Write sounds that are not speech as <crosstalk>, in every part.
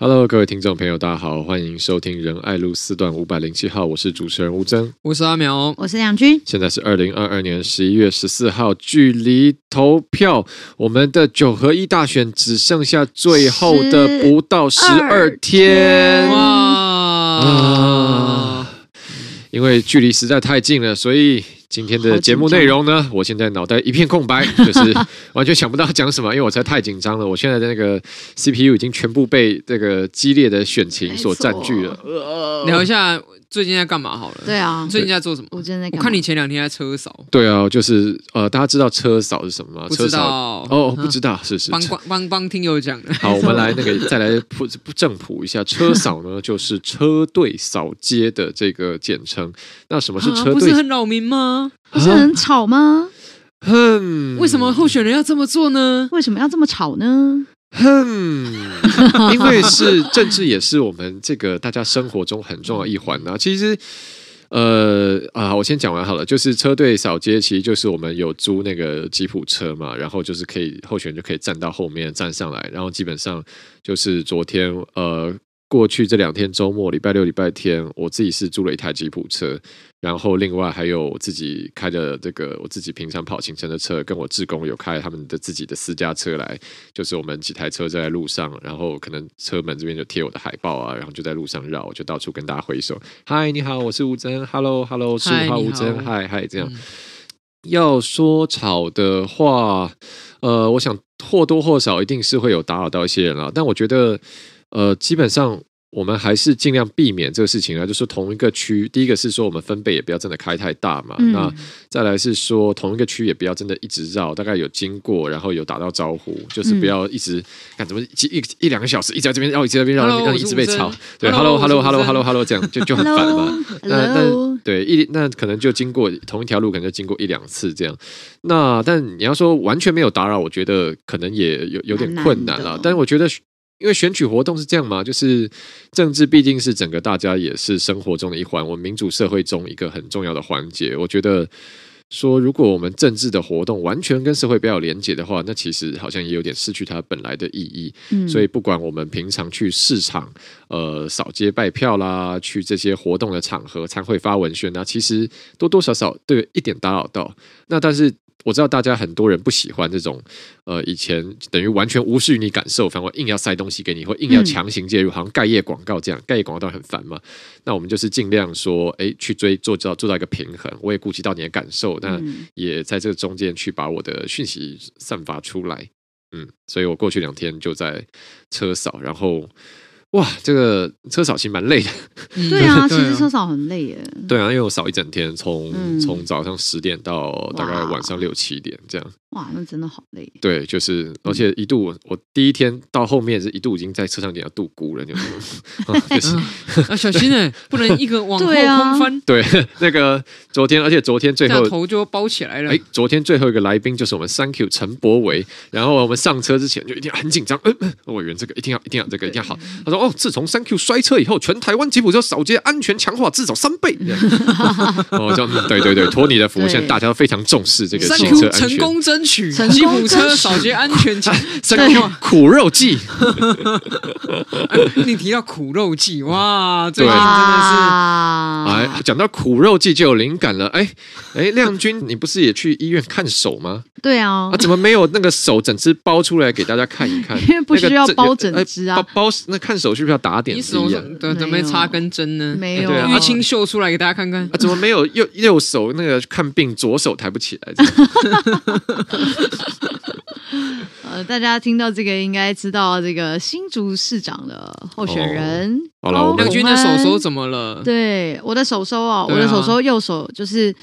Hello，各位听众朋友，大家好，欢迎收听仁爱路四段五百零七号，我是主持人吴峥，我是阿苗，我是梁军。现在是二零二二年十一月十四号，距离投票，我们的九合一大选只剩下最后的不到十二天，哇！啊，因为距离实在太近了，所以。今天的节目内容呢，我现在脑袋一片空白，<laughs> 就是完全想不到讲什么，因为我实在太紧张了。我现在的那个 CPU 已经全部被这个激烈的选情所占据了。聊一下最近在干嘛好了？对啊，最近在做什么？我真的，我看你前两天在车扫。对啊，就是呃，大家知道车扫是什么吗？不知道哦，不知道，是是。帮帮帮听友讲的。好，我们来那个再来普正普一下，车扫呢就是车队扫街的这个简称。那什么是车队？不是很扰民吗？不是很吵吗？哼，为什么候选人要这么做呢？为什么要这么吵呢？哼，<laughs> 因为是政治，也是我们这个大家生活中很重要一环啊。其实，呃啊，我先讲完好了。就是车队扫街，其实就是我们有租那个吉普车嘛，然后就是可以候选人就可以站到后面站上来，然后基本上就是昨天呃。过去这两天周末，礼拜六、礼拜天，我自己是租了一台吉普车，然后另外还有我自己开的这个我自己平常跑行程的车，跟我志工有开他们的自己的私家车来，就是我们几台车在路上，然后可能车门这边就贴我的海报啊，然后就在路上绕，我就到处跟大家挥手，嗨，你好，我是吴真，Hello，Hello，十五号吴峥，嗨嗨，这样。嗯、要说吵的话，呃，我想或多或少一定是会有打扰到一些人了，但我觉得。呃，基本上我们还是尽量避免这个事情啊。就是同一个区，第一个是说我们分贝也不要真的开太大嘛。嗯、那再来是说同一个区也不要真的一直绕，大概有经过，然后有打到招呼，就是不要一直看怎么一一一两个小时一直在这边绕，一直在这边绕，让一直被吵。对，Hello，Hello，Hello，Hello，Hello，这样就就很烦嘛。那那对一那可能就经过同一条路，可能就经过一两次这样。那但你要说完全没有打扰，我觉得可能也有有点困难了。但是我觉得。因为选举活动是这样嘛，就是政治毕竟是整个大家也是生活中的一环，我们民主社会中一个很重要的环节。我觉得说，如果我们政治的活动完全跟社会比较有连结的话，那其实好像也有点失去它本来的意义。嗯，所以不管我们平常去市场、呃扫街拜票啦，去这些活动的场合参会发文宣啊，其实多多少少都有一点打扰到。那但是。我知道大家很多人不喜欢这种，呃，以前等于完全无视于你感受，反而硬要塞东西给你，或硬要强行介入，好像盖业广告这样，盖业广告都很烦嘛。那我们就是尽量说，哎，去追做到做到一个平衡，我也顾及到你的感受，那也在这个中间去把我的讯息散发出来。嗯，所以我过去两天就在车扫，然后。哇，这个车扫其实蛮累的。对啊，<laughs> 其实车扫很累耶。对啊，因为我扫一整天，从从早上十点到大概晚上六七点这样。哇，那真的好累。对，就是，而且一度我我第一天到后面是一度已经在车上点要度孤了，就是，<laughs> 就是啊，小心哎，不能一个往后空翻。对，<laughs> 那个昨天，而且昨天最后头就包起来了。哎，昨天最后一个来宾就是我们 Thank you 陈博维，然后我们上车之前就一定很紧张，嗯，委员这个一定要一定要这个一定要好。他说哦，自从 Thank you 摔车以后，全台湾吉普车扫街安全强化至少三倍。<laughs> 哦，这样对对对，托你的福，现在大家都非常重视这个汽车安全。争取吉普车扫街安全奖，对苦肉计。你提到苦肉计，<laughs> 哇，最近真的是，哎，讲到苦肉计就有灵感了。哎哎，亮君，你不是也去医院看手吗？对啊，啊，怎么没有那个手整只包出来给大家看一看？<laughs> 因为不需要包整只啊，包包那看手需不需要打点滴啊？对，怎么没插根针呢？没有，淤青秀出来给大家看看。啊，怎么没有右右手那个看病，左手抬不起来？<laughs> <laughs> 呃，大家听到这个应该知道这个新竹市长的候选人。好了，亮君的手手怎么了？对，我的手手啊，我的手手右手就是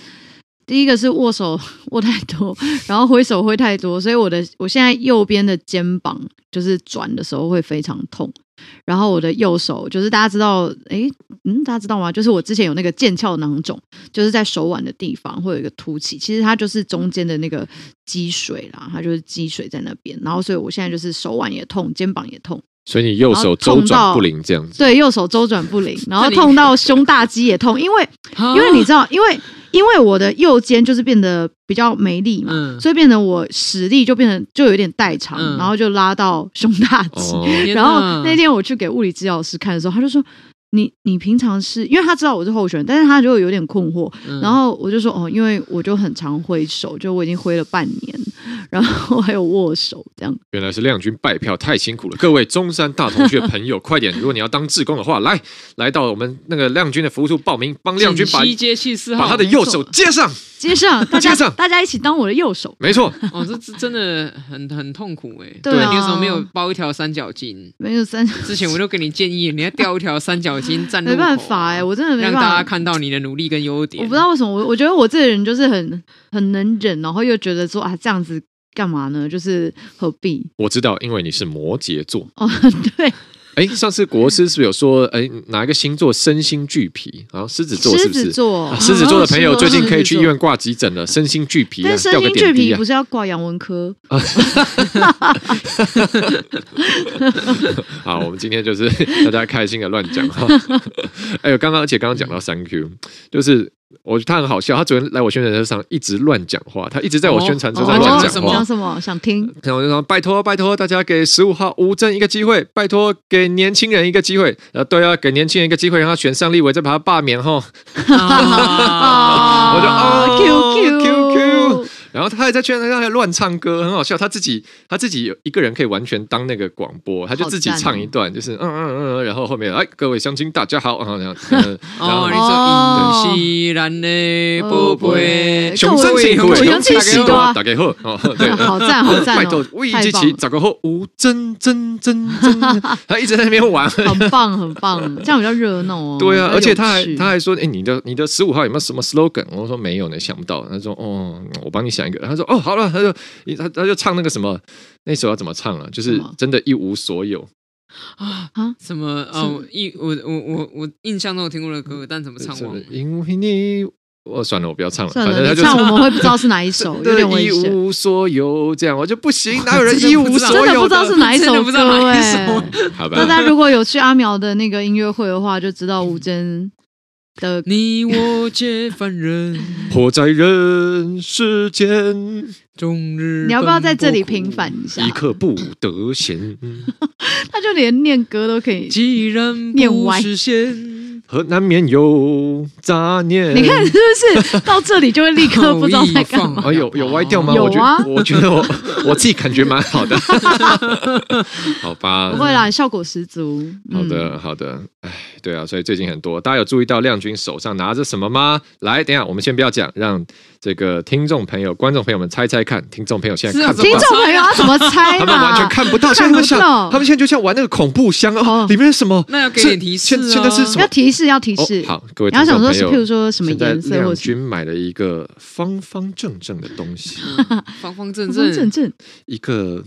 第一个是握手握太多，然后挥手挥太多，所以我的我现在右边的肩膀就是转的时候会非常痛。然后我的右手就是大家知道，哎，嗯，大家知道吗？就是我之前有那个腱鞘囊肿，就是在手腕的地方会有一个凸起，其实它就是中间的那个积水啦，它就是积水在那边。然后所以我现在就是手腕也痛，肩膀也痛。所以你右手周转不灵这样子？对，右手周转不灵，然后痛到胸大肌也痛，因为因为你知道，因为。因为我的右肩就是变得比较没力嘛，嗯。所以变得我实力就变得就有点代偿，嗯。然后就拉到胸大肌。哦然后那天我去给物理治疗师看的时候，他就说：“你你平常是因为他知道我是候选人，但是他就有点困惑。嗯然后我就说：哦，因为我就很常挥手，就我已经挥了半年，然后还有握手这样。原来是亮君拜票太辛苦了，各位中山大同学朋友，<laughs> 快点！如果你要当志工的话，来来到我们那个亮君的服务处报名，帮亮君把锦西街七四号，把他的右手接上。<laughs> <laughs> 接上大家接上大家一起当我的右手。没错，哦，这这真的很很痛苦哎。对啊你为什么没有包一条三角巾？没有三角，之前我就给你建议，你要吊一条三角巾站路口没啊办法哎、我真的没办法。让大家看到你的努力跟优点。我不知道为什么，我我觉得我这个人就是很很能忍，然后又觉得说啊这样子干嘛呢？就是何必？我知道，因为你是摩羯座。哦，<laughs> 对，哎，上次国师是不是有说，哎，哪一个星座身心俱疲？然后狮子座是不是？子座，啊狮子座的朋友哦最近可以去医。院挂急诊了，身心俱疲啊但，身掉个心俱疲不。是要挂杨文科？<laughs> 好，我们今天就是 <laughs> 大家开心的乱讲哈。<laughs> 哎呦，刚刚而且刚刚讲到三 Q，就是我觉得他很好笑，他昨天来我宣传车上一直乱讲话，他一直在我宣传车上讲话什么。讲什么？想听？然后我就说拜托拜托大家给十五号吴正一个机会，拜托给年轻人一个机会，呃，对啊，给年轻人一个机会，让他选上立委，再把他罢免哈。<laughs> 啊 <laughs> 我就啊 Q Q Q，然后他还在宣传车上还乱唱歌，很好笑。他自己他自己有一个人可以完全当那个广播，他就自己唱一段，就是嗯嗯嗯，然后后面哎各位乡亲大家好，<laughs> 然后 <laughs> 然后然后哦，你说依然的宝贝，雄生辛苦，各位雄起喜多，大大家好 <laughs> 哦，对，好赞好赞哦拜托，魏一太棒了起找个后吴真真真真，他一直在那边玩。很棒很棒，这样比较热闹哦。对啊，而且他还他还说，哎，你的你的十五号有没有什么 slogan？我说没有呢，想不到。他说，哦，我帮你想一个。他说，哦，好了，他就他他就唱那个什么，那首要怎么唱啊？就是真的一无所有。啊啊什么哦？一我我我我印象中我听过的歌，但怎么唱忘了。因为你，我算了，我不要唱了。反正他就唱我们会不知道是哪一首，<laughs> 有点危险。无所有，这样我就不行，哪有人 <laughs> 一无所有真的不知道是哪一首歌哎。好吧大，家如果有去阿苗的那个音乐会的话，就知道吴峥的你我皆凡人，<laughs> 活在人世间，终日你要不要在这里平反一下一？刻不得闲。<laughs> 他就连念歌都可以。<laughs> 既然念歪不实现，和难免有杂念。你看是不是到这里就会立刻不知道在干嘛？啊，<laughs> 有有歪掉吗？有啊我觉得，我觉得我 <laughs> 我自己感觉蛮好的。<laughs> 好吧，不会啦，效果十足。嗯好的，好的。哎，对啊，所以最近很多，大家有注意到亮君手上拿着什么吗？来，等一下我们先不要讲，让这个听众朋友、观众朋友们猜猜看。听众朋友现在看不到听众。朋友要怎么猜他们完全？看不到，现在他们想，他们现在就像玩那个恐怖箱哦哦，里面是什么？那要给点提示啊现现在是什么要？提示，要提示。哦，好，各位你要想说是，听众朋友譬如说什么现在颜色，或亮君买了一个方方正正的东西，<laughs> 方方正正正，正一个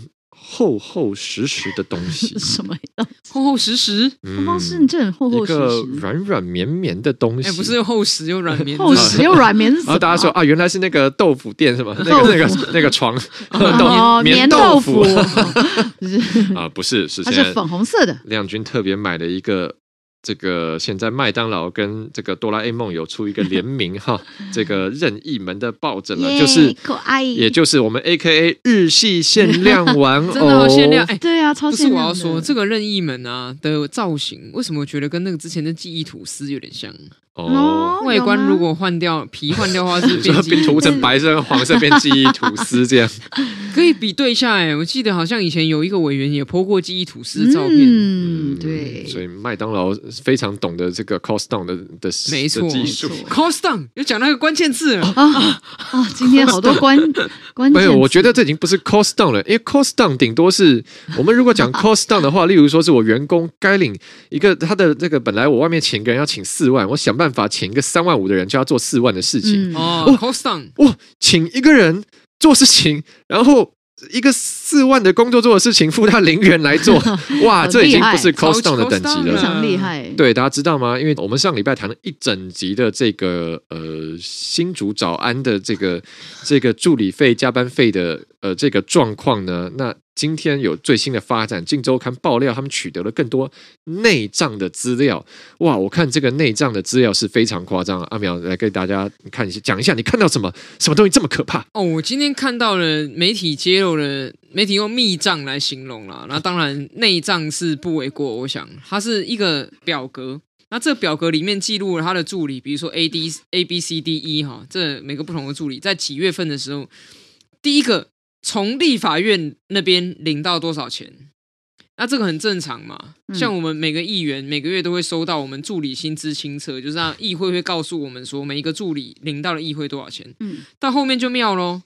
厚厚实实的东西是，<laughs> 什么？<laughs> 厚厚实实。方方嗯正正，厚厚实一个实，软软绵绵的东西，哎，不是又厚实又软绵，<laughs> 厚实又软绵。然后大家说啊，原来是那个豆腐店是吗？那个那个那个床哦，棉棉豆腐，啊，不是，是它是粉红色的。亮君特别买了一个。这个现在麦当劳跟这个哆啦 A 梦有出一个联名哈，<laughs> 这个任意门的抱枕了，就是可爱，也就是我们 A K A 日系限量玩偶，<laughs> 真的好限量。哎，对啊，超不是限量的我要说，这个任意门啊的造型，为什么我觉得跟那个之前的记忆吐司有点像？哦。哦外观如果换掉皮换掉的话，是 <laughs> 变记忆涂成白色跟黄色，变记忆吐司这样。<laughs> 可以比对一下哎，我记得好像以前有一个委员也 po 过记忆吐司的照片，嗯，对，所以麦当劳非常懂得这个 cost down 的的没错的技术。cost down 又讲那个关键字了，啊啊！今天好多关关键，没有，我觉得这已经不是 cost down 了，因为 cost down 顶多是我们如果讲 cost down 的话，例如说是我员工该领一个他的这个本来我外面请一个人要请四万，我想办法请一个三万五的人就要做四万的事情，嗯，哦，cost down 哇，请一个人做事情，然后。一个四万的工作做的事情，付他零元来做，<laughs> 哇，很这已经不是 cost down 的等级了。非常厉害。对，大家知道吗？因为我们上礼拜谈了一整集的这个呃新竹早安的这个这个助理费、加班费的呃这个状况呢，那今天有最新的发展，《镜周刊》爆料他们取得了更多内账的资料。哇，我看这个内账的资料是非常夸张。阿苗来给大家看一下，讲一下你看到什么什么东西这么可怕？哦，我今天看到了媒体揭露了，媒体用密账来形容了。那当然内账是不为过，我想它是一个表格。那这个表格里面记录了他的助理，比如说 A D A B C D E 哈，这每个不同的助理在几月份的时候，第一个从立法院那边领到多少钱？那这个很正常嘛。像我们每个议员每个月都会收到我们助理薪资清册，就是让议会会告诉我们说每一个助理领到了议会多少钱。嗯，到后面就妙喽，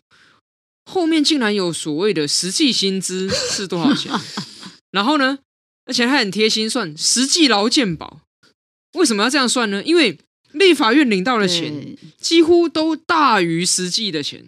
后面竟然有所谓的实际薪资是多少钱？<laughs> 然后呢，而且还很贴心算实际劳健保。为什么要这样算呢？因为立法院领到的钱几乎都大于实际的钱。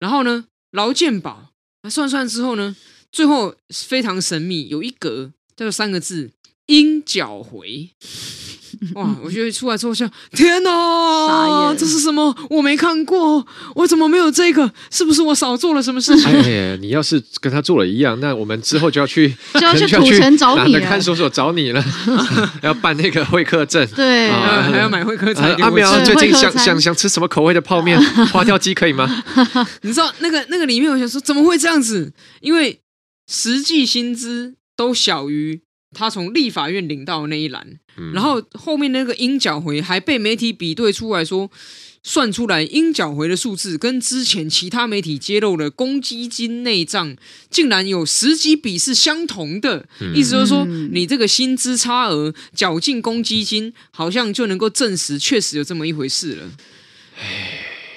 然后呢，劳健保那算算之后呢，最后非常神秘，有一格叫做三个字：应缴回。<laughs> 哇！我觉得出来之后像天哪，这是什么？我没看过，我怎么没有这个？是不是我少做了什么事情？哎，你要是跟他做了一样，那我们之后就要去 <laughs> 就要去土城找你，看守所找你了，<laughs> 要办那个会客证，对，还要买会客证。阿苗最近想想想吃什么口味的泡面？花雕鸡可以吗？你知道那个那个里面，我想说怎么会这样子？因为实际薪资都小于。他从立法院领到的那一栏，嗯、然后后面那个应缴回还被媒体比对出来说，算出来应缴回的数字跟之前其他媒体揭露的公积金内账竟然有十几笔是相同的，嗯、意思就是说你这个薪资差额缴进公积金，好像就能够证实确实有这么一回事了。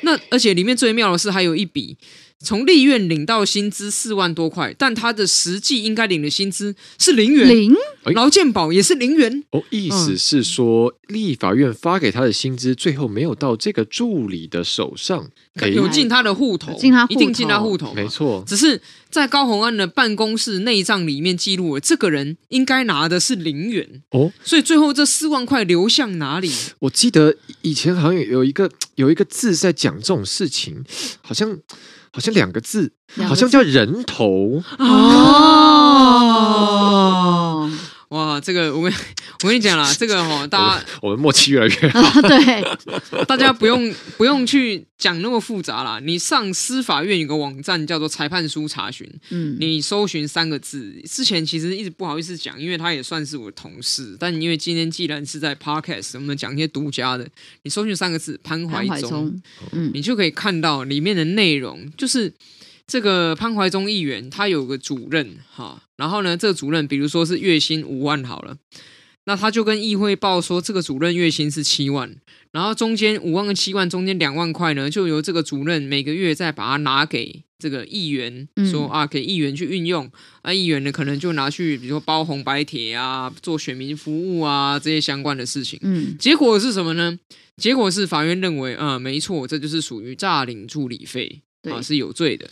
那而且里面最妙的是还有一笔。从立院领到薪资四万多块，但他的实际应该领的薪资是零元，零劳健保也是零元。哦，意思是说，嗯、立法院发给他的薪资，最后没有到这个助理的手上，有进他的户头，进他一定进他户头，没错。只是在高虹安的办公室内账里面记录了，这个人应该拿的是零元哦，所以最后这四万块流向哪里？我记得以前好像有一个有一个字在讲这种事情，好像。好像两个字，好像叫人头。哦。哇，这个我跟我跟你讲啦，这个哈，大家我们默契越来越 <laughs> 好。对，大家不用不用去讲那么复杂啦。你上司法院有个网站叫做裁判书查询，嗯，你搜寻三个字。之前其实一直不好意思讲，因为他也算是我的同事。但因为今天既然是在 Podcast，我们讲一些独家的，你搜寻三个字潘怀忠，嗯，你就可以看到里面的内容，就是。这个潘怀忠议员他有个主任哈，然后呢，这个主任比如说是月薪五万好了，那他就跟议会报说这个主任月薪是七万，然后中间五万跟七万中间两万块呢，就由这个主任每个月再把它拿给这个议员，说啊给议员去运用，那议员呢可能就拿去比如说包红白帖啊，做选民服务啊这些相关的事情，嗯，结果是什么呢？结果是法院认为啊，没错，这就是属于诈领助理费。啊，是有罪的，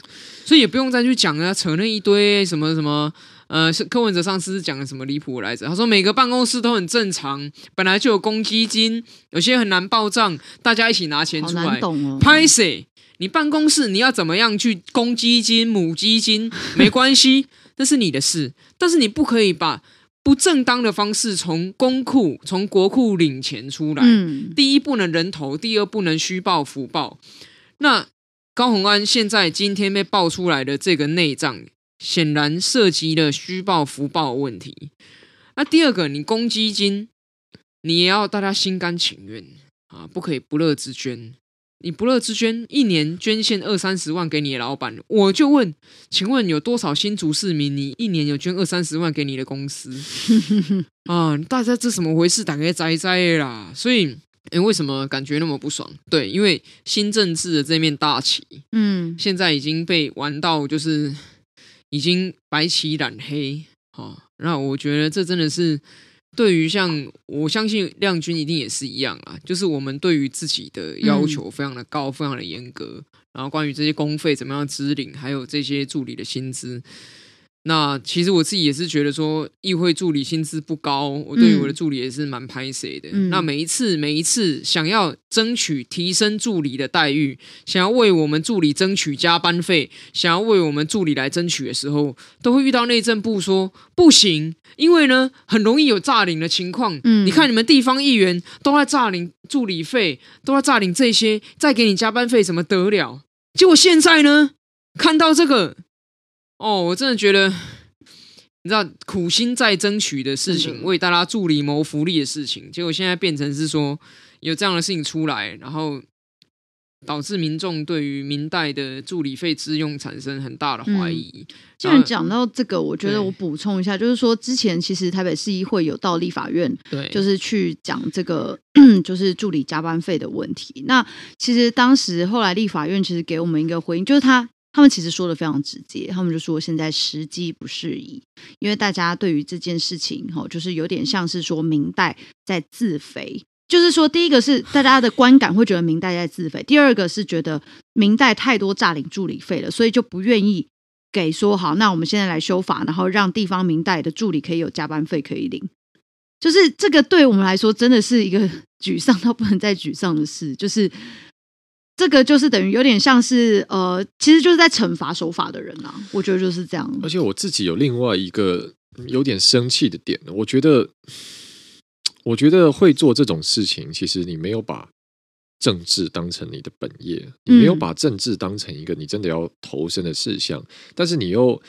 所以也不用再去讲啊，扯那一堆什么什么，呃，是柯文哲上次是讲的什么离谱来着？他说每个办公室都很正常，本来就有公积金，有些很难报账，大家一起拿钱出来。拍谁、哦？你办公室你要怎么样去公积金、母基金没关系，<laughs> 那是你的事，但是你不可以把不正当的方式从公库、从国库领钱出来。嗯，第一不能人头，第二不能虚报、浮报。那。高虹安现在今天被爆出来的这个内账，显然涉及了虚报、浮报问题。那第二个，你公积金，你也要大家心甘情愿啊，不可以不乐之捐。你不乐之捐，一年捐献二三十万给你的老板，我就问，请问有多少新竹市民，你一年有捐二三十万给你的公司 <laughs> 啊？大家这怎么回事？大家哉哉啦，所以。哎，为什么感觉那么不爽？对，因为新政治的这面大旗，嗯，现在已经被玩到，就是已经白旗染黑。好、哦，那我觉得这真的是对于像我相信亮君一定也是一样啊，就是我们对于自己的要求非常的高，嗯、非常的严格。然后关于这些公费怎么样支领，还有这些助理的薪资，那其实我自己也是觉得说，议会助理薪资不高，我对于我的助理也是蛮拍谁的。嗯、那每一次每一次想要争取提升助理的待遇，想要为我们助理争取加班费，想要为我们助理来争取的时候，都会遇到内政部说不行，因为呢很容易有诈领的情况。嗯，你看你们地方议员都在诈领助理费，都在诈领这些，再给你加班费怎么得了？结果现在呢，看到这个。哦，我真的觉得，你知道，苦心在争取的事情，为大家助理谋福利的事情，结果现在变成是说有这样的事情出来，然后导致民众对于民代的助理费之用产生很大的怀疑。既然讲到这个，我觉得我补充一下，就是说之前其实台北市议会有到立法院，对，就是去讲这个 <clears throat> 就是助理加班费的问题。那其实当时后来立法院其实给我们一个回应，就是他。他们其实说的非常直接，他们就说现在时机不适宜，因为大家对于这件事情，哈，就是有点像是说明代在自肥，就是说第一个是大家的观感会觉得明代在自肥，第二个是觉得明代太多诈领助理费了，所以就不愿意给说好，那我们现在来修法，然后让地方明代的助理可以有加班费可以领，就是这个对我们来说真的是一个 <laughs> 沮丧到不能再沮丧的事，就是。这个就是等于有点像是呃，其实就是在惩罚守法的人啊，我觉得就是这样。而且我自己有另外一个有点生气的点，我觉得，我觉得会做这种事情，其实你没有把政治当成你的本业，你没有把政治当成一个你真的要投身的事项，但是你又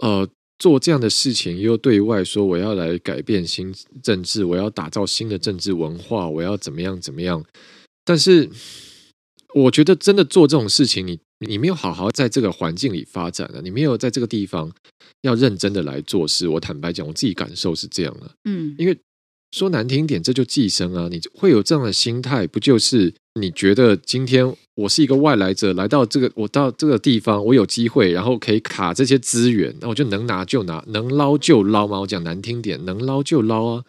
呃做这样的事情，又对外说我要来改变新政治，我要打造新的政治文化，我要怎么样怎么样，但是。我觉得真的做这种事情，你你没有好好在这个环境里发展了，你没有在这个地方要认真的来做事。我坦白讲，我自己感受是这样的，嗯，因为说难听点，这就寄生啊，你会有这样的心态，不就是你觉得今天我是一个外来者来到这个，我到这个地方，我有机会，然后可以卡这些资源，那我就能拿就拿，能捞就捞嘛。我讲难听点，能捞就捞啊，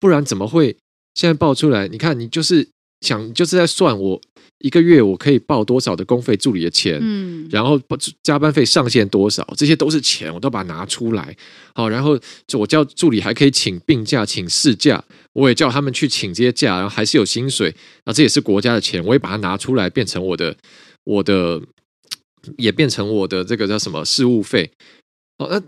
不然怎么会现在爆出来？你看，你就是想就是在算我。一个月我可以报多少的公费助理的钱，嗯，然后加班费上限多少，这些都是钱，我都把它拿出来，好，然后就我叫助理还可以请病假、请事假，我也叫他们去请这些假，然后还是有薪水，那这也是国家的钱，我也把它拿出来变成我的，我的也变成我的这个叫什么事务费，好，那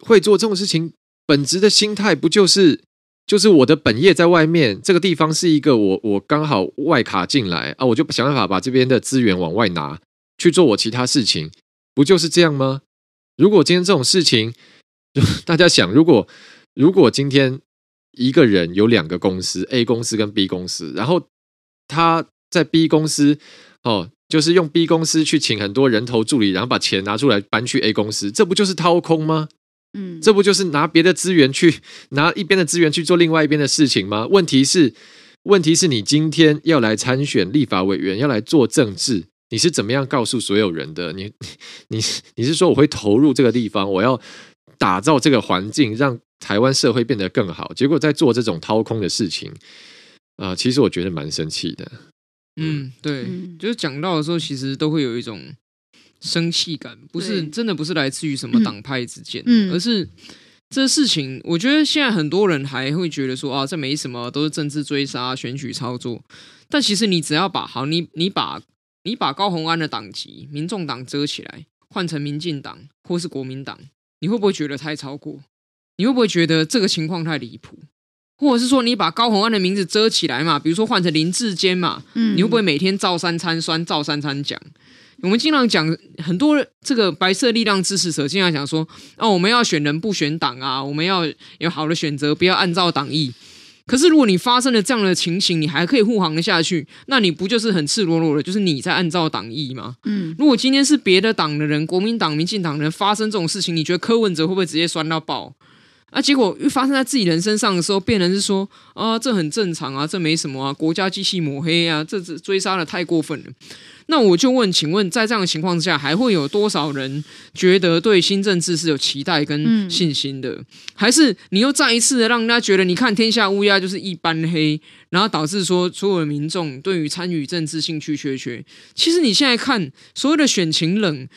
会做这种事情，本质的心态不就是？就是我的本业在外面，这个地方是一个我我刚好外卡进来啊，我就想办法把这边的资源往外拿去做我其他事情，不就是这样吗？如果今天这种事情，<laughs> 大家想，如果如果今天一个人有两个公司，A 公司跟 B 公司，然后他在 B 公司哦，就是用 B 公司去请很多人头助理，然后把钱拿出来搬去 A 公司，这不就是掏空吗？嗯，这不就是拿别的资源去拿一边的资源去做另外一边的事情吗？问题是，问题是你今天要来参选立法委员，要来做政治，你是怎么样告诉所有人的？你你你是说我会投入这个地方，我要打造这个环境，让台湾社会变得更好？结果在做这种掏空的事情啊，呃，其实我觉得蛮生气的。嗯，对，就是讲到的时候，其实都会有一种。生气感不是真的，不是来自于什么党派之间，嗯嗯、而是这事情。我觉得现在很多人还会觉得说啊，这没什么，都是政治追杀、选举操作。但其实你只要把好，你你把你把高鸿安的党籍，民众党遮起来，换成民进党或是国民党，你会不会觉得太超过？你会不会觉得这个情况太离谱？或者是说，你把高虹安的名字遮起来嘛？比如说换成林志坚嘛？嗯，你会不会每天照三餐酸，照三餐讲？我们经常讲很多这个白色力量支持者经常讲说，哦，我们要选人不选党啊，我们要有好的选择，不要按照党意。可是如果你发生了这样的情形，你还可以护航的下去，那你不就是很赤裸裸的，就是你在按照党意吗？嗯。如果今天是别的党的人，国民党、民进党的人发生这种事情，你觉得柯文哲会不会直接酸到爆？啊，结果又发生在自己人身上的时候，变成是说啊，这很正常啊，这没什么啊，国家机器抹黑啊，这这追杀的太过分了。那我就问，请问在这样的情况之下，还会有多少人觉得对新政治是有期待跟信心的？嗯、还是你又再一次的让人家觉得，你看天下乌鸦就是一般黑，然后导致说所有的民众对于参与政治兴趣缺缺？其实你现在看所谓的选情冷，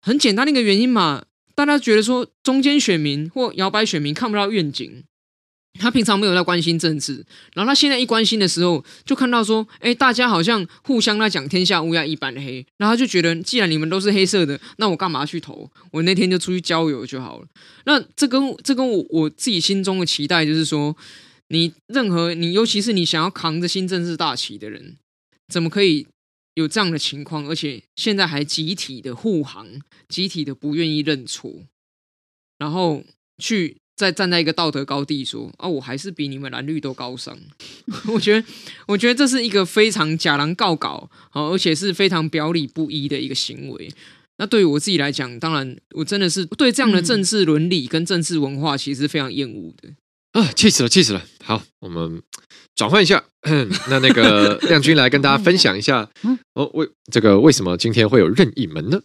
很简单的一个原因嘛，大家觉得说中间选民或摇摆选民看不到愿景。他平常没有在关心政治，然后他现在一关心的时候，就看到说，哎，大家好像互相在讲天下乌鸦一般黑，然后他就觉得，既然你们都是黑色的，那我干嘛去投？我那天就出去郊游就好了。那这跟这跟我我自己心中的期待就是说，你任何你，尤其是你想要扛着新政治大旗的人，怎么可以有这样的情况？而且现在还集体的护航，集体的不愿意认错，然后去。再站在一个道德高地说啊，我还是比你们蓝绿都高尚。<laughs> 我觉得，我觉得这是一个非常假狼告稿，而且是非常表里不一的一个行为。那对于我自己来讲，当然我真的是对这样的政治伦理跟政治文化其实非常厌恶的。啊，气死了，气死了！好，我们转换一下，那那个 <laughs> 亮君来跟大家分享一下，哦，为这个为什么今天会有任意门呢？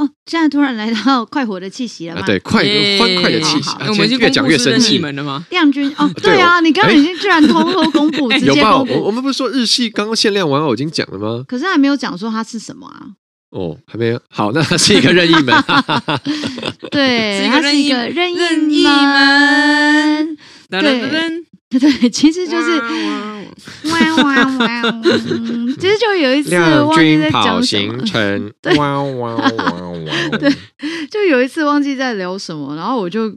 哦，现在突然来到 <laughs> 快活的气息了吗？啊、对，快欢快的气息。我们已经越讲越生气了吗？亮君哦，对啊，你刚刚已经居然偷偷公布，<laughs> 直接公布。我我们不是说日系刚刚限量玩偶已经讲了吗？可是还没有讲说它是什么啊？哦，还没有。好，那它是一个任意门。<laughs> 对，它是一个任意门。对。对，其实就是哇哇哇！其实就有一次忘记在讲什么，<laughs> 对，哇哇哇哇！对，<laughs> 就有一次忘记在聊什么，然后我就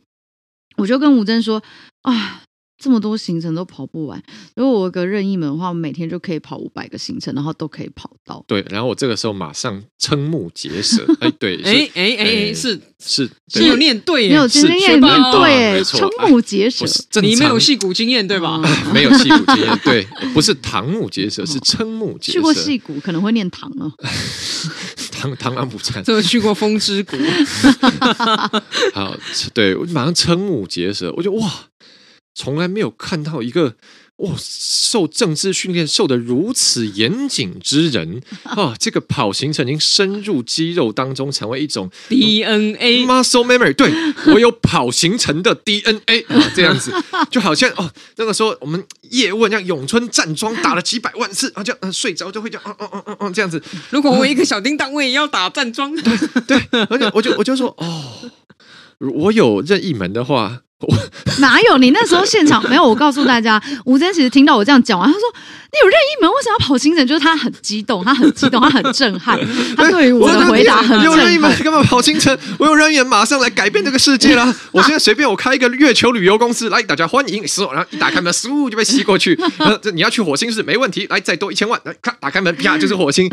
我就跟吴真说啊。这么多行程都跑不完，如果我有个任意门的话，我每天就可以跑五百个行程，然后都可以跑到。对，然后我这个时候马上瞠目结舌。<laughs> 哎，对，哎哎哎，是是是有念对，没有经验念对，瞠目结舌。你没有戏骨经验对吧？没有戏骨经验，对，不是瞠目结舌，是瞠目结舌。去过戏骨可能会念唐哦，螳螳螂捕蝉。这个去过风之谷。<laughs> 好，对我马上瞠目结舌，我就哇。从来没有看到一个哇，受政治训练受的如此严谨之人 <laughs> 啊！这个跑行程已经深入肌肉当中，成为一种 DNA muscle memory。对，我有跑行程的 DNA 啊，这样子就好像哦，那个时候我们叶问像咏春站桩打了几百万次啊，这样、呃、睡着就会这样，嗯嗯嗯嗯嗯，这样子。如果我一个小叮当，我也要打站桩。对，而且我就我就说哦，我有任意门的话。<laughs> 哪有？你那时候现场没有？我告诉大家，<laughs> 吴峥其实听到我这样讲完，他说：“你有任意门，为什么要跑行程？”就是他很激动，他很激动，他很震撼。<laughs> 他对于我的回答很震撼。有任意门干嘛跑行程？我有任意门，马上来改变这个世界啦！我现在随便我开一个月球旅游公司，来大家欢迎，然后一打开门，嗖就被吸过去。这你要去火星是没问题，来再多一千万，来咔打开门，啪就是火星，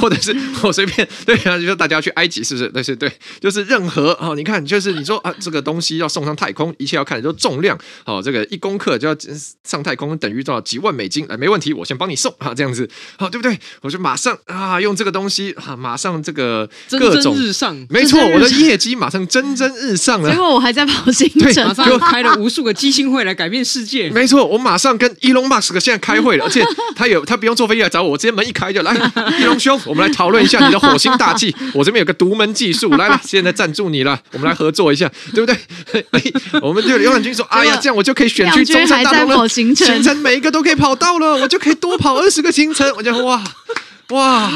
或者是我随便对啊，就说大家要去埃及是不是？那是对，就是任何啊，你看就是你说啊，这个东西要送上太空。一切要看的就重量，好，这个一公克就要上太空，等于多少几万美金？哎，没问题，我先帮你送啊，这样子，好，对不对？我就马上啊，用这个东西啊，马上这个各种日上，没错，我的业绩马上蒸蒸日上了。结果我还在跑行程，马上 <laughs> 就开了无数个基金会来改变世界。没错，我马上跟伊隆马斯克现在开会了，<laughs> 而且他有他不用坐飞机来找我，我直接门一开就来，<laughs> 伊隆兄，我们来讨论一下你的火星大计。我这边有个独门技术，来了，现在赞助你了，我们来合作一下，对不对？我们就用。君说：“哎呀，这样我就可以选去中山大陆了。行程每一个都可以跑到了，我就可以多跑二十个行程。我就哇 <laughs> 哇，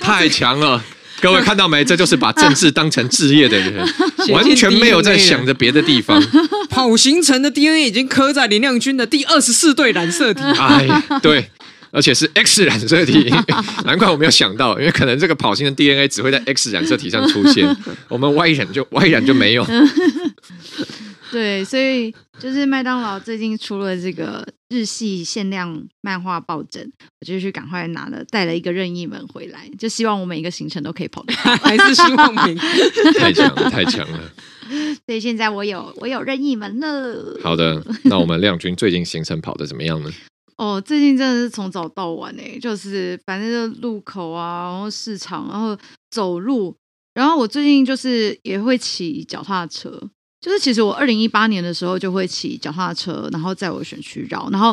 太强了！各位看到没？这就是把政治当成职业的人，<laughs> 完全没有在想着别的地方。<laughs> 跑行程的 DNA 已经刻在林亮君的第二十四对染色体。哎，对，而且是 X 染色体，难怪我没有想到，因为可能这个跑行的 DNA 只会在 X 染色体上出现，我们 Y 染就 Y 染就没有。”对，所以就是麦当劳最近出了这个日系限量漫画抱枕，我就去赶快拿了，带了一个任意门回来，就希望我每一个行程都可以跑得到，还是希望你太强了，太强了。<laughs> 所以现在我有我有任意门了。好的，那我们亮君最近行程跑的怎么样呢？<laughs> 哦，最近真的是从早到晚哎，就是反正就路口啊，然后市场，然后走路，然后我最近就是也会骑脚踏车。就是其实我二零一八年的时候就会骑脚踏车，然后在我选区绕，然后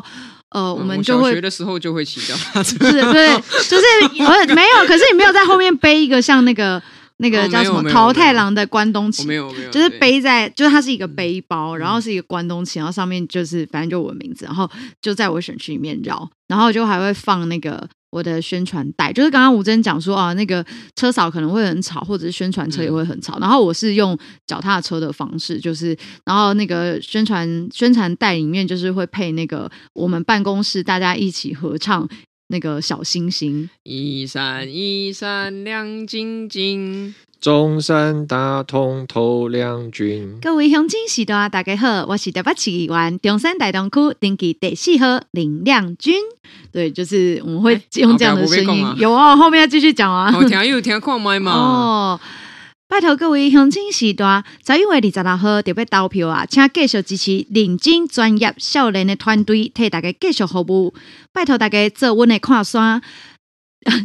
呃，我们就会、嗯、小学的时候就会骑脚踏车，是，对，<laughs> 就是呃没有，可是你没有在后面背一个像那个 <laughs> 那个叫什么桃太郎的关东旗，没有没有，就是背在，就是它是一个背包，然后是一个关东旗，然后上面就是反正就我的名字，然后就在我选区里面绕，然后就还会放那个我的宣传带，就是刚刚吴真讲说啊，那个车嫂可能会很吵，或者是宣传车也会很吵。嗯、然后我是用脚踏车的方式，就是然后那个宣传宣传带里面就是会配那个我们办公室大家一起合唱那个小星星，一闪一闪亮晶晶。中山大同头亮君，各位乡亲士大大家好，我是台北市议员中山大同区登记第四号林亮君。对，就是我们会用这样的声音。欸、有啊，后面要继续讲啊。好听又听看麦嘛。<laughs> 哦，拜托各位乡亲士大，十一月二十六号特别投票啊，请继续支持认真专业少年的团队，替大家继续服务。拜托大家做阮的看山。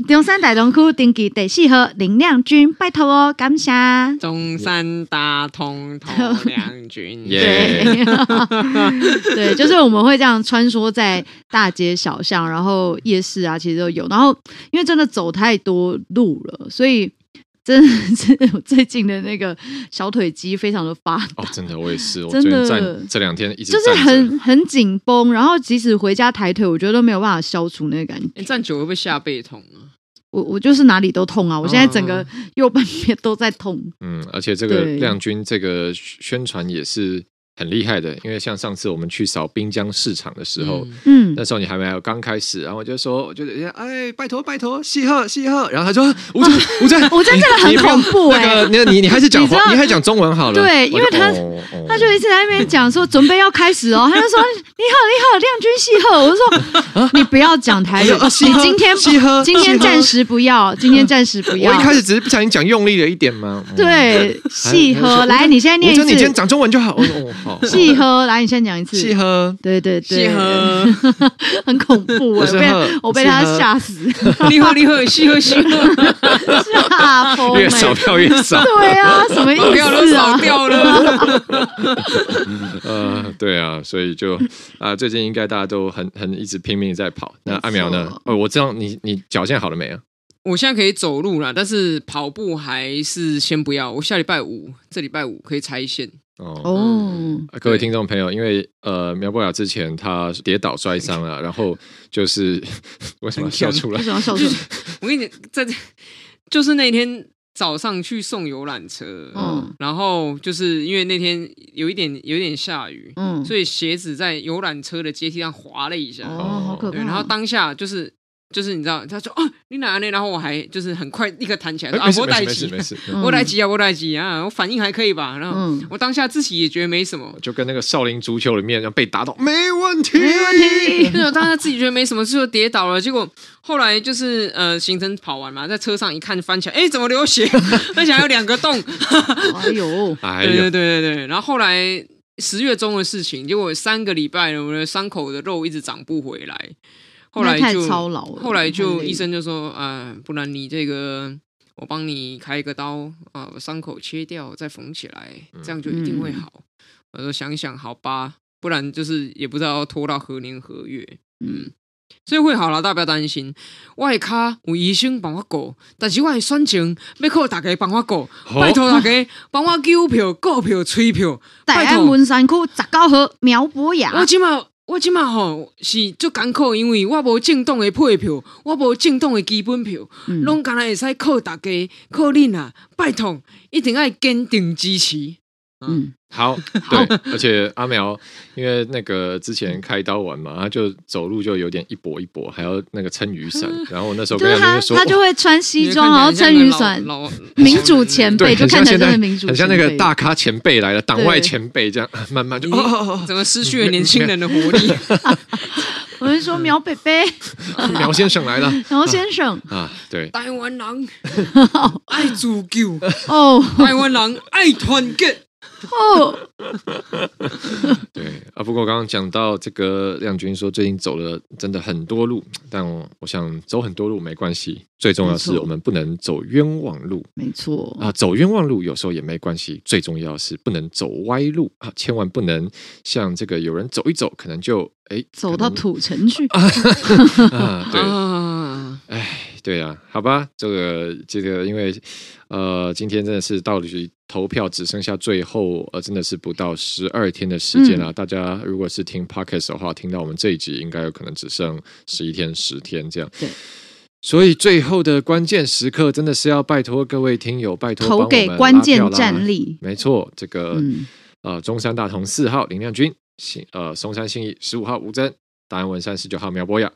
中山大同区登记第四号林亮君，拜托哦，感谢。中山大同同亮君，<laughs> 对，对，就是我们会这样穿梭在大街小巷，然后夜市啊，其实都有。然后因为真的走太多路了，所以。真的是我最近的那个小腿肌非常的发达。哦，真的，我也是，真的我最近这两天一直就是很很紧绷，然后即使回家抬腿，我觉得都没有办法消除那个感觉。你站久会不会下背痛啊？我我就是哪里都痛啊！我现在整个右半边都在痛。嗯，而且这个亮君这个宣传也是。很厉害的，因为像上次我们去扫滨江市场的时候，嗯，那时候你还没有刚开始，然后我就说，我就哎，拜托拜托，细贺细贺，然后他说，吴峥吴峥 <laughs> 吴峥这个很恐怖哎，那个你你你还是讲你还是讲中文好了，对，因为他他就一直在那边讲说准备要开始哦，他就说你好你好亮君细贺，我就说你不要讲台语，你今天细贺今天暂时不要，今天暂时不要，我一开始只是不小心讲用力了一点嘛，对，细贺来，你现在念一次，你今天讲中文就好。细喝，来，你先讲一次。细喝，对对对，细喝，<laughs> 很恐怖哎，我被我被他吓死。你好，你好，细喝细喝，吓疯，越少票越少。对啊，什么意思？票都少掉了。<laughs> 呃，对啊，所以就啊，最近应该大家都很很一直拼命在跑。那阿苗呢？哦，我知道你你脚现在好了没啊？我现在可以走路了，但是跑步还是先不要。我下礼拜五，这礼拜五可以拆线。哦，嗯、各位听众朋友，因为呃苗博雅之前他跌倒摔伤了，<laughs> 然后就是 <laughs> 为什么笑出来？为什么笑出来？<laughs> 我跟你讲，在就是那天早上去送游览车，嗯，然后就是因为那天有一点有一点下雨，嗯，所以鞋子在游览车的阶梯上滑了一下，哦，好可怕。然后当下就是。就是你知道，他说哦，你哪呢？然后我还就是很快立刻弹起来，说啊，我来急，<laughs> 我来急啊，我来急啊，我反应还可以吧？然后我当下自己也觉得没什么，就跟那个少林足球里面要被打倒，没问题，没问题。当下自己觉得没什么，就跌倒了。结果后来就是呃，行程跑完嘛，在车上一看翻起来，哎，怎么流血？<laughs> 而且还有两个洞。哎呦，对对对对对。然后后来十月中的事情，结果三个礼拜了，我的伤口的肉一直长不回来。后来就后来就医生就说啊，不然你这个我帮你开一个刀啊，把伤口切掉再缝起来，这样就一定会好。嗯、我说想想好吧，不然就是也不知道要拖到何年何月。嗯，所以会好了，大家不要担心。我的卡有医生帮我顾，但是我的选情要靠大家帮我顾，拜托大家帮我购票、购票、催票。大安文山区十九号苗博雅，我今嘛。我即马吼是足艰苦，因为我无正当的配票，我无正当的基本票，拢敢若会使靠大家，靠恁啊！拜托，一定爱坚定支持。嗯，好，对，而且阿苗，因为那个之前开刀完嘛，他就走路就有点一跛一跛，还要那个撑雨伞。然后那时候跟他说，他就会穿西装，然后撑雨伞。民主前辈就看起来真的 <laughs> 民主，很像那个大咖前辈来了，党外前辈这样，慢慢就 <laughs> 怎么失去了年轻人的活力？<laughs> 我是说苗北北，苗先生来了，苗先生啊，对，台湾人爱自救哦，台湾人爱团结。哦，对啊，不过刚刚讲到这个亮君说最近走了真的很多路，但我，我想走很多路没关系，最重要是我们不能走冤枉路，没错。啊，走冤枉路有时候也没关系，最重要是不能走歪路啊，千万不能像这个有人走一走，可能就哎走到土城去。<laughs> 啊，对，<laughs> 哎。对啊，好吧，这个这个，因为呃，今天真的是到底投票只剩下最后呃，真的是不到十二天的时间了。嗯、大家如果是听 Podcast 的话，听到我们这一集，应该有可能只剩十一天、十天这样。对，所以最后的关键时刻，真的是要拜托各位听友，拜托投给关键战力。没错，这个、嗯、呃，中山大同四号林亮君，新呃松山信义十五号吴真，大安文山十九号苗博雅。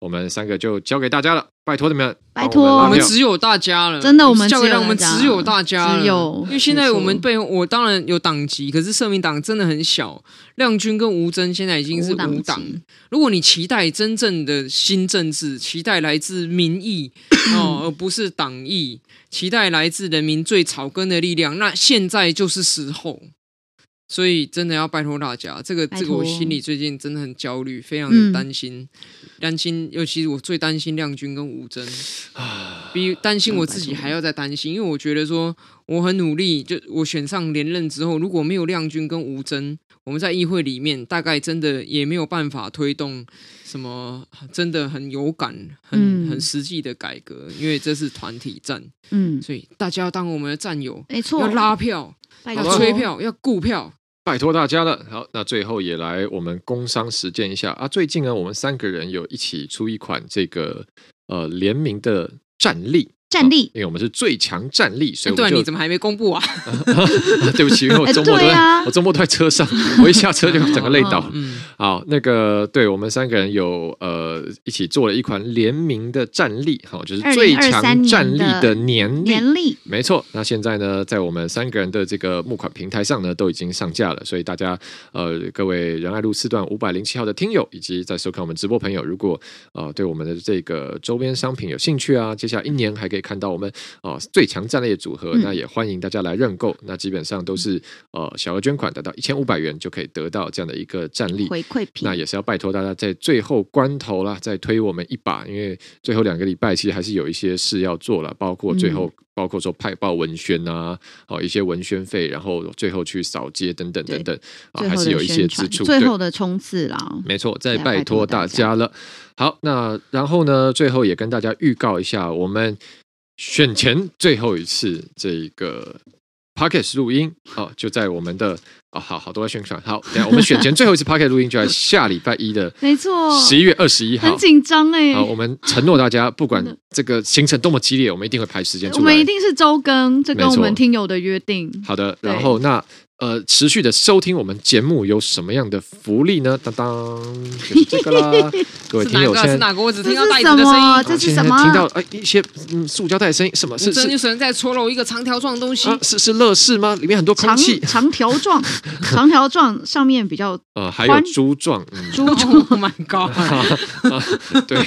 我们三个就交给大家了，拜托你们，拜托。我们只有大家了，真的，我们交给我们只有大家，只有，因为现在我们背后，我当然有党籍，可是社民党真的很小，亮君跟吴征现在已经是无党。如果你期待真正的新政治，期待来自民意 <coughs> 哦，而不是党意，期待来自人民最草根的力量，那现在就是时候。所以真的要拜托大家，这个这个我心里最近真的很焦虑，非常的担心，担、嗯、心，尤其是我最担心亮君跟吴真，比担心我自己还要再担心，因为我觉得说我很努力，就我选上连任之后，如果没有亮君跟吴真，我们在议会里面大概真的也没有办法推动什么真的很有感、很很实际的改革，因为这是团体战，嗯，所以大家要当我们的战友，没错，要拉票，要催票，要顾票。拜托大家了，好，那最后也来我们工商实践一下啊！最近呢，我们三个人有一起出一款这个呃联名的战力。战力，因为我们是最强战力，所以我对你怎么还没公布啊？<laughs> 对不起，因为我周末都在，啊、我周末都在车上，<laughs> 我一下车就整个累倒。嗯，好，那个，对我们三个人有呃一起做了一款联名的战力，好，就是最强战力的年历，年历，没错。那现在呢，在我们三个人的这个募款平台上呢，都已经上架了，所以大家呃，各位仁爱路四段五百零七号的听友，以及在收看我们直播朋友，如果呃对我们的这个周边商品有兴趣啊，接下来一年还可以。看到我们啊、呃、最强战略组合，嗯、那也欢迎大家来认购。那基本上都是呃小额捐款，达到一千五百元就可以得到这样的一个战力回馈品。那也是要拜托大家在最后关头啦，再推我们一把，因为最后两个礼拜其实还是有一些事要做了，包括最后、嗯、包括说派报文宣啊，哦一些文宣费，然后最后去扫街等等等等啊，还是有一些支出。最后的冲刺啦，没错，再拜托大家了。好，那然后呢，最后也跟大家预告一下我们。选前最后一次这个 Pocket 录音哦，就在我们的哦，好好多的宣传。好，等下我们选前最后一次 Pocket 录音就在下礼拜一的，没错，十一月二十一号。很紧张哎。好，我们承诺大家，不管这个行程多么激烈，我们一定会排时间出来。我们一定是周更，这跟我们听友的约定。好的，然后那。呃，持续的收听我们节目有什么样的福利呢？当当，就是这个啦，<laughs> 各位听友，是哪个？我只听到袋子的声音，这是什么？听到哎一些嗯塑胶袋的声音，什么？是是有人在搓揉一个长条状的东西？是是乐事吗？里面很多空气，长条状，<laughs> 长条状上面比较呃还有珠状，珠状蛮高，<laughs> 对，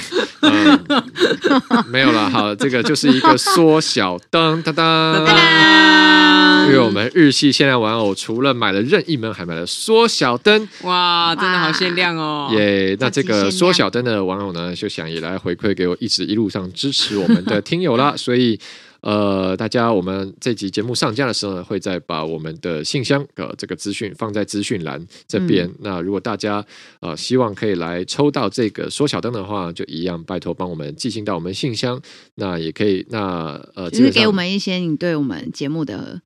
没有了，好，这个就是一个缩小灯，当当。因为我们日系限量玩偶，除了买了任意门，还买了缩小灯。哇，真的好限量哦！耶，那这个缩小灯的网友呢，就想也来回馈给我一直一路上支持我们的听友啦。<laughs> 所以，呃，大家我们这集节目上架的时候呢，会再把我们的信箱呃这个资讯放在资讯栏这边。嗯、那如果大家呃希望可以来抽到这个缩小灯的话，就一样拜托帮我们寄信到我们信箱。那也可以，那呃，就是给我们一些你对我们节目的。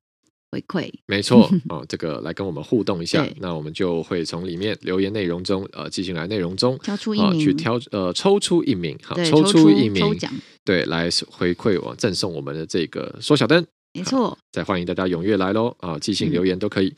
回馈没错 <laughs> 哦，这个来跟我们互动一下，那我们就会从里面留言内容中呃寄进来内容中挑出一名，去挑呃抽出一名好，抽出一名对来回馈我赠送我们的这个缩小灯，没错，再欢迎大家踊跃来喽啊，寄信留言都可以。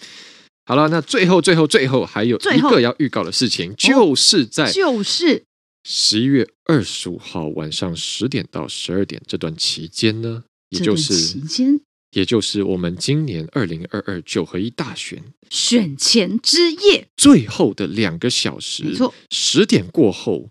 好了，那最后最后最后还有一个要预告的事情，就是在就是十一月二十五号晚上十点到十二点这段期间呢，也就是期间。也就是我们今年二零二二九合一大选选前之夜最后的两个小时，没错，十点过后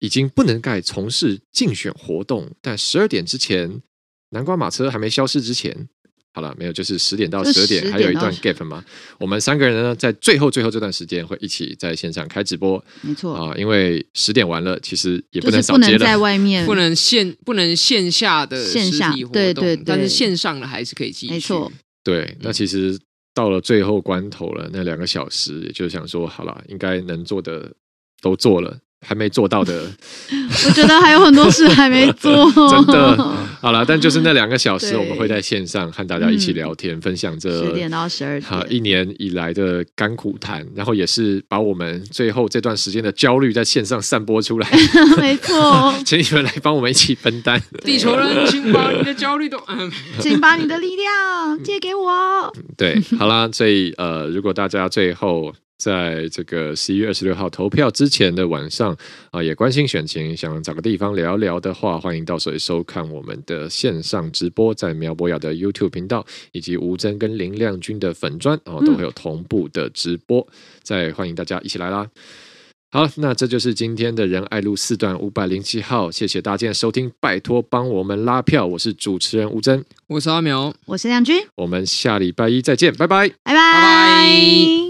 已经不能再从事竞选活动，但十二点之前，南瓜马车还没消失之前。好了，没有，就是十点到十二点，还有一段 gap 嘛。我们三个人呢，在最后最后这段时间会一起在线上开直播，没错啊，因为十点完了，其实也不能扫街了，不能在外面，不能线不能线下的线下活动，对对对，但是线上的还是可以继续。没错，对，那其实到了最后关头了，那两个小时，也就是想说，好了，应该能做的都做了，还没做到的，<laughs> 我觉得还有很多事还没做，<laughs> 真的。好了，但就是那两个小时，我们会在线上和大家一起聊天，嗯、分享这十点到十二点好一年以来的甘苦谈，然后也是把我们最后这段时间的焦虑在线上散播出来。<laughs> 没错，请你们来帮我们一起分担。地球人，请把你的焦虑都，请把你的力量借给我。对，好啦，所以呃，如果大家最后。在这个十一月二十六号投票之前的晚上啊、呃，也关心选情，想找个地方聊聊的话，欢迎到时候收看我们的线上直播，在苗博雅的 YouTube 频道以及吴峥跟林亮君的粉专哦，都会有同步的直播，嗯、再欢迎大家一起来啦。好，那这就是今天的仁爱路四段五百零七号，谢谢大家的收听，拜托帮我们拉票，我是主持人吴峥，我是阿苗，我是亮君，我们下礼拜一再见，拜拜，拜拜。